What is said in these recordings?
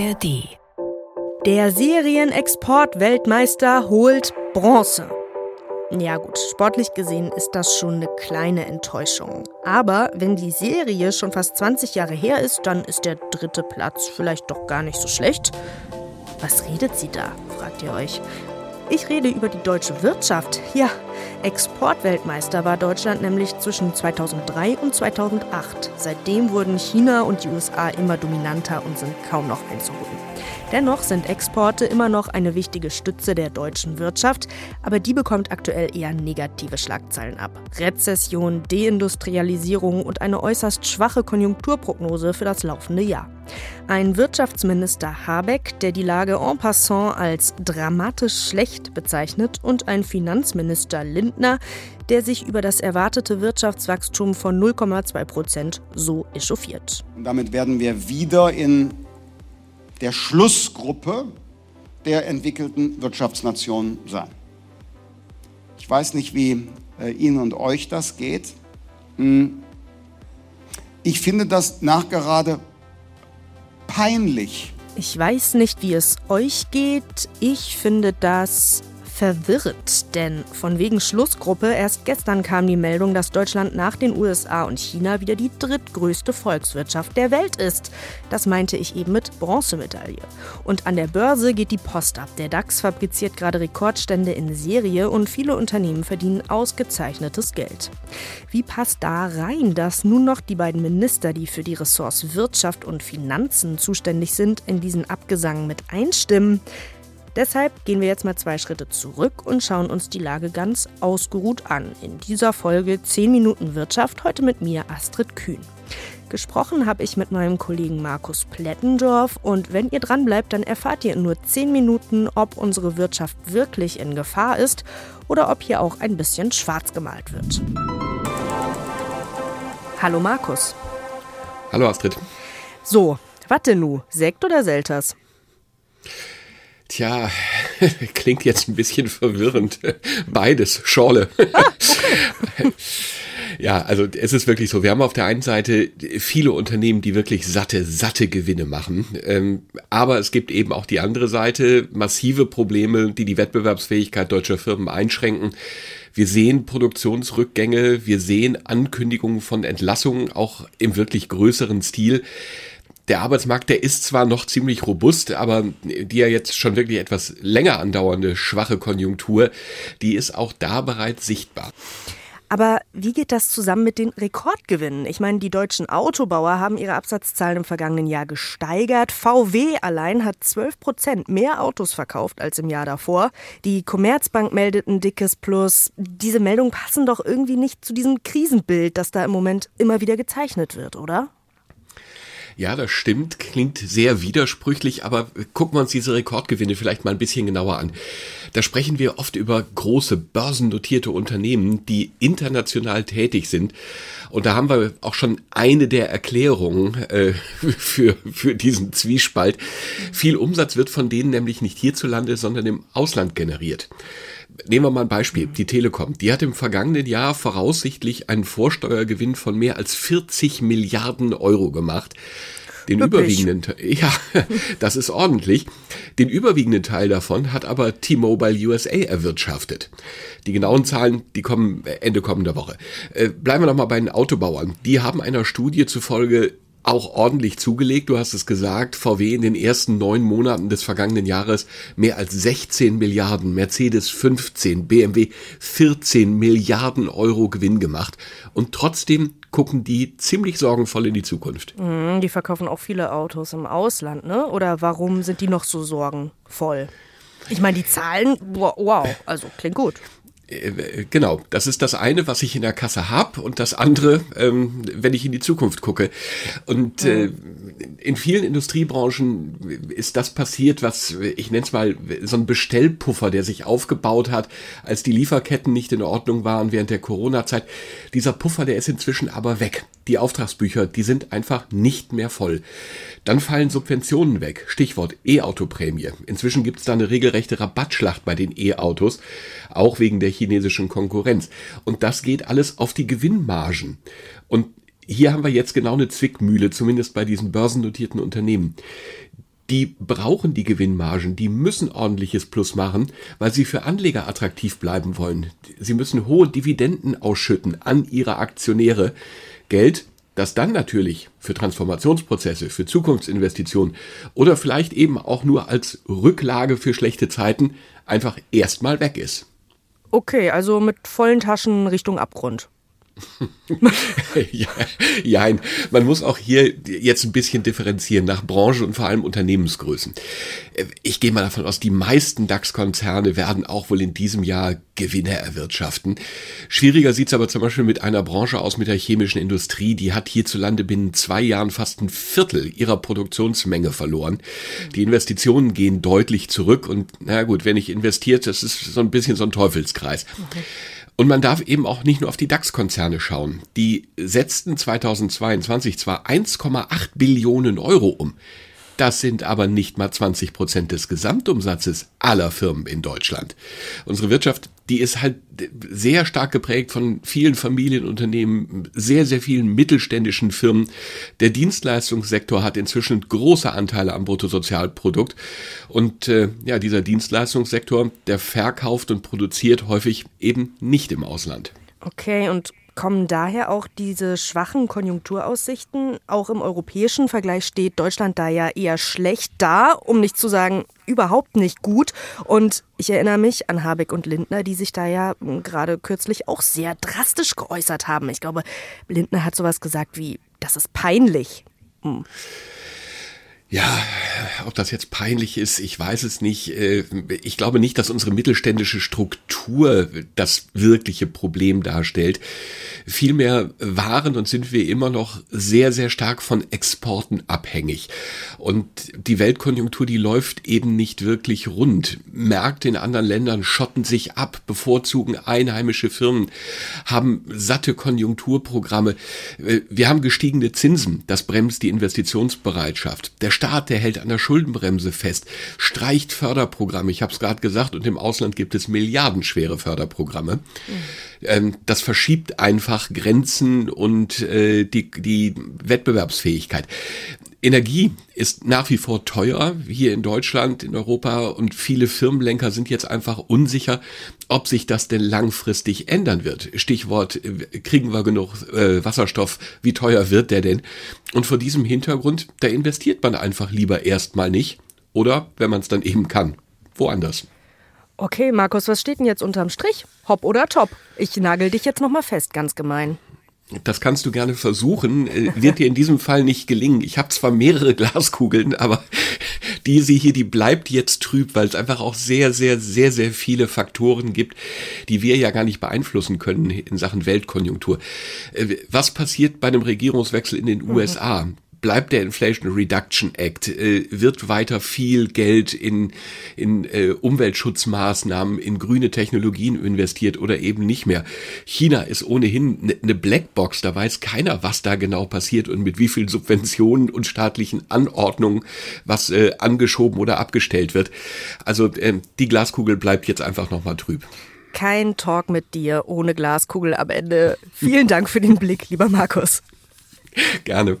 ARD. Der Serienexport-Weltmeister holt Bronze. Ja gut, sportlich gesehen ist das schon eine kleine Enttäuschung. Aber wenn die Serie schon fast 20 Jahre her ist, dann ist der dritte Platz vielleicht doch gar nicht so schlecht. Was redet sie da, fragt ihr euch. Ich rede über die deutsche Wirtschaft. Ja, Exportweltmeister war Deutschland nämlich zwischen 2003 und 2008. Seitdem wurden China und die USA immer dominanter und sind kaum noch einzuholen. Dennoch sind Exporte immer noch eine wichtige Stütze der deutschen Wirtschaft, aber die bekommt aktuell eher negative Schlagzeilen ab. Rezession, Deindustrialisierung und eine äußerst schwache Konjunkturprognose für das laufende Jahr. Ein Wirtschaftsminister Habeck, der die Lage en passant als dramatisch schlecht bezeichnet, und ein Finanzminister Lindner, der sich über das erwartete Wirtschaftswachstum von 0,2 Prozent so echauffiert. Und damit werden wir wieder in der Schlussgruppe der entwickelten Wirtschaftsnationen sein. Ich weiß nicht, wie äh, Ihnen und euch das geht. Hm. Ich finde das nachgerade peinlich. Ich weiß nicht, wie es euch geht. Ich finde das verwirrt, denn von wegen Schlussgruppe erst gestern kam die Meldung, dass Deutschland nach den USA und China wieder die drittgrößte Volkswirtschaft der Welt ist. Das meinte ich eben mit Bronzemedaille. Und an der Börse geht die Post ab. Der DAX fabriziert gerade Rekordstände in Serie und viele Unternehmen verdienen ausgezeichnetes Geld. Wie passt da rein, dass nun noch die beiden Minister, die für die Ressorts Wirtschaft und Finanzen zuständig sind, in diesen Abgesang mit einstimmen? Deshalb gehen wir jetzt mal zwei Schritte zurück und schauen uns die Lage ganz ausgeruht an. In dieser Folge 10 Minuten Wirtschaft, heute mit mir Astrid Kühn. Gesprochen habe ich mit meinem Kollegen Markus Plettendorf und wenn ihr dranbleibt, dann erfahrt ihr in nur 10 Minuten, ob unsere Wirtschaft wirklich in Gefahr ist oder ob hier auch ein bisschen schwarz gemalt wird. Hallo Markus. Hallo Astrid. So, was denn nu? Sekt oder Selters? Tja, klingt jetzt ein bisschen verwirrend. Beides, Schorle. Ja, also es ist wirklich so. Wir haben auf der einen Seite viele Unternehmen, die wirklich satte, satte Gewinne machen. Ähm, aber es gibt eben auch die andere Seite, massive Probleme, die die Wettbewerbsfähigkeit deutscher Firmen einschränken. Wir sehen Produktionsrückgänge, wir sehen Ankündigungen von Entlassungen, auch im wirklich größeren Stil der Arbeitsmarkt, der ist zwar noch ziemlich robust, aber die ja jetzt schon wirklich etwas länger andauernde schwache Konjunktur, die ist auch da bereits sichtbar. Aber wie geht das zusammen mit den Rekordgewinnen? Ich meine, die deutschen Autobauer haben ihre Absatzzahlen im vergangenen Jahr gesteigert. VW allein hat 12 Prozent mehr Autos verkauft als im Jahr davor. Die Commerzbank meldet ein dickes Plus. Diese Meldungen passen doch irgendwie nicht zu diesem Krisenbild, das da im Moment immer wieder gezeichnet wird, oder? Ja, das stimmt, klingt sehr widersprüchlich, aber gucken wir uns diese Rekordgewinne vielleicht mal ein bisschen genauer an. Da sprechen wir oft über große börsennotierte Unternehmen, die international tätig sind. Und da haben wir auch schon eine der Erklärungen äh, für, für diesen Zwiespalt. Viel Umsatz wird von denen nämlich nicht hierzulande, sondern im Ausland generiert. Nehmen wir mal ein Beispiel. Die Telekom, die hat im vergangenen Jahr voraussichtlich einen Vorsteuergewinn von mehr als 40 Milliarden Euro gemacht. Den Wirklich? überwiegenden, ja, das ist ordentlich. Den überwiegenden Teil davon hat aber T-Mobile USA erwirtschaftet. Die genauen Zahlen, die kommen Ende kommender Woche. Äh, bleiben wir noch mal bei den Autobauern. Die haben einer Studie zufolge auch ordentlich zugelegt. Du hast es gesagt, VW in den ersten neun Monaten des vergangenen Jahres mehr als 16 Milliarden, Mercedes 15, BMW 14 Milliarden Euro Gewinn gemacht. Und trotzdem gucken die ziemlich sorgenvoll in die Zukunft. Mhm, die verkaufen auch viele Autos im Ausland, ne? Oder warum sind die noch so sorgenvoll? Ich meine, die Zahlen, wow, also klingt gut. Äh, genau, das ist das eine, was ich in der Kasse habe und das andere, ähm, wenn ich in die Zukunft gucke. Und äh, in vielen Industriebranchen ist das passiert, was ich nenne es mal so ein Bestellpuffer, der sich aufgebaut hat, als die Lieferketten nicht in Ordnung waren während der Corona-Zeit. Dieser Puffer, der ist inzwischen aber weg. Die Auftragsbücher, die sind einfach nicht mehr voll. Dann fallen Subventionen weg. Stichwort E-Auto-Prämie. Inzwischen gibt es da eine regelrechte Rabattschlacht bei den E-Autos, auch wegen der chinesischen Konkurrenz. Und das geht alles auf die Gewinnmargen. Und hier haben wir jetzt genau eine Zwickmühle, zumindest bei diesen börsennotierten Unternehmen. die brauchen die Gewinnmargen, die müssen ordentliches Plus machen, weil sie für Anleger attraktiv bleiben wollen. Sie müssen hohe Dividenden ausschütten an ihre Aktionäre. Geld, das dann natürlich für Transformationsprozesse, für Zukunftsinvestitionen oder vielleicht eben auch nur als Rücklage für schlechte Zeiten einfach erstmal weg ist. Okay, also mit vollen Taschen Richtung Abgrund. ja, ja, man muss auch hier jetzt ein bisschen differenzieren nach Branche und vor allem Unternehmensgrößen. Ich gehe mal davon aus, die meisten DAX-Konzerne werden auch wohl in diesem Jahr Gewinne erwirtschaften. Schwieriger sieht es aber zum Beispiel mit einer Branche aus, mit der chemischen Industrie. Die hat hierzulande binnen zwei Jahren fast ein Viertel ihrer Produktionsmenge verloren. Die Investitionen gehen deutlich zurück und na gut, wenn ich investiert, das ist so ein bisschen so ein Teufelskreis. Okay. Und man darf eben auch nicht nur auf die DAX-Konzerne schauen. Die setzten 2022 zwar 1,8 Billionen Euro um, das sind aber nicht mal 20 Prozent des Gesamtumsatzes aller Firmen in Deutschland. Unsere Wirtschaft, die ist halt sehr stark geprägt von vielen Familienunternehmen, sehr, sehr vielen mittelständischen Firmen. Der Dienstleistungssektor hat inzwischen große Anteile am Bruttosozialprodukt. Und äh, ja, dieser Dienstleistungssektor, der verkauft und produziert häufig eben nicht im Ausland. Okay, und Kommen daher auch diese schwachen Konjunkturaussichten? Auch im europäischen Vergleich steht Deutschland da ja eher schlecht da, um nicht zu sagen überhaupt nicht gut. Und ich erinnere mich an Habeck und Lindner, die sich da ja hm, gerade kürzlich auch sehr drastisch geäußert haben. Ich glaube, Lindner hat sowas gesagt wie, das ist peinlich. Hm. Ja, ob das jetzt peinlich ist, ich weiß es nicht. Äh, ich glaube nicht, dass unsere mittelständische Struktur das wirkliche Problem darstellt. Vielmehr waren und sind wir immer noch sehr, sehr stark von Exporten abhängig. Und die Weltkonjunktur, die läuft eben nicht wirklich rund. Märkte in anderen Ländern schotten sich ab, bevorzugen einheimische Firmen, haben satte Konjunkturprogramme. Äh, wir haben gestiegene Zinsen. Das bremst die Investitionsbereitschaft. Der Staat, der hält an der Schuldenbremse fest, streicht Förderprogramme. Ich habe es gerade gesagt, und im Ausland gibt es milliardenschwere Förderprogramme. Mhm. Das verschiebt einfach Grenzen und äh, die, die Wettbewerbsfähigkeit. Energie ist nach wie vor teuer hier in Deutschland, in Europa und viele Firmenlenker sind jetzt einfach unsicher, ob sich das denn langfristig ändern wird. Stichwort, äh, kriegen wir genug äh, Wasserstoff, wie teuer wird der denn? Und vor diesem Hintergrund, da investiert man einfach lieber erstmal nicht oder, wenn man es dann eben kann, woanders. Okay, Markus, was steht denn jetzt unterm Strich? Hopp oder top? Ich nagel dich jetzt nochmal fest, ganz gemein. Das kannst du gerne versuchen, äh, wird dir in diesem Fall nicht gelingen. Ich habe zwar mehrere Glaskugeln, aber diese hier, die bleibt jetzt trüb, weil es einfach auch sehr, sehr, sehr, sehr viele Faktoren gibt, die wir ja gar nicht beeinflussen können in Sachen Weltkonjunktur. Äh, was passiert bei einem Regierungswechsel in den USA? Bleibt der Inflation Reduction Act, äh, wird weiter viel Geld in, in äh, Umweltschutzmaßnahmen, in grüne Technologien investiert oder eben nicht mehr. China ist ohnehin eine ne Blackbox, da weiß keiner, was da genau passiert und mit wie vielen Subventionen und staatlichen Anordnungen was äh, angeschoben oder abgestellt wird. Also äh, die Glaskugel bleibt jetzt einfach nochmal trüb. Kein Talk mit dir ohne Glaskugel am Ende. Vielen Dank für den Blick, lieber Markus. Gerne.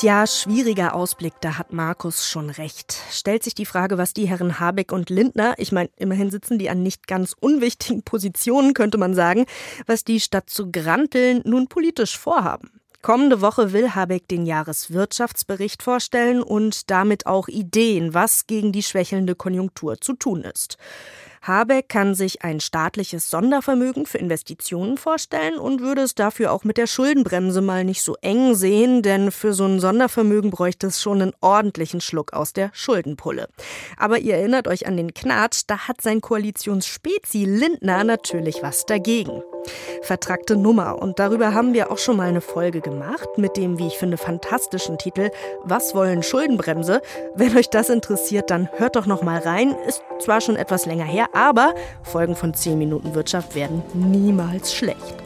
Tja, schwieriger Ausblick, da hat Markus schon recht. Stellt sich die Frage, was die Herren Habeck und Lindner, ich meine, immerhin sitzen die an nicht ganz unwichtigen Positionen, könnte man sagen, was die statt zu granteln nun politisch vorhaben. Kommende Woche will Habeck den Jahreswirtschaftsbericht vorstellen und damit auch Ideen, was gegen die schwächelnde Konjunktur zu tun ist. Habeck kann sich ein staatliches Sondervermögen für Investitionen vorstellen und würde es dafür auch mit der Schuldenbremse mal nicht so eng sehen, denn für so ein Sondervermögen bräuchte es schon einen ordentlichen Schluck aus der Schuldenpulle. Aber ihr erinnert euch an den Knatsch, da hat sein Koalitionsspezi Lindner natürlich was dagegen. Vertrackte Nummer. Und darüber haben wir auch schon mal eine Folge gemacht mit dem, wie ich finde, fantastischen Titel Was wollen Schuldenbremse? Wenn euch das interessiert, dann hört doch noch mal rein. Ist zwar schon etwas länger her, aber Folgen von 10 Minuten Wirtschaft werden niemals schlecht.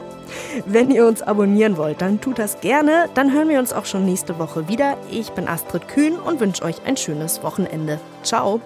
Wenn ihr uns abonnieren wollt, dann tut das gerne. Dann hören wir uns auch schon nächste Woche wieder. Ich bin Astrid Kühn und wünsche euch ein schönes Wochenende. Ciao.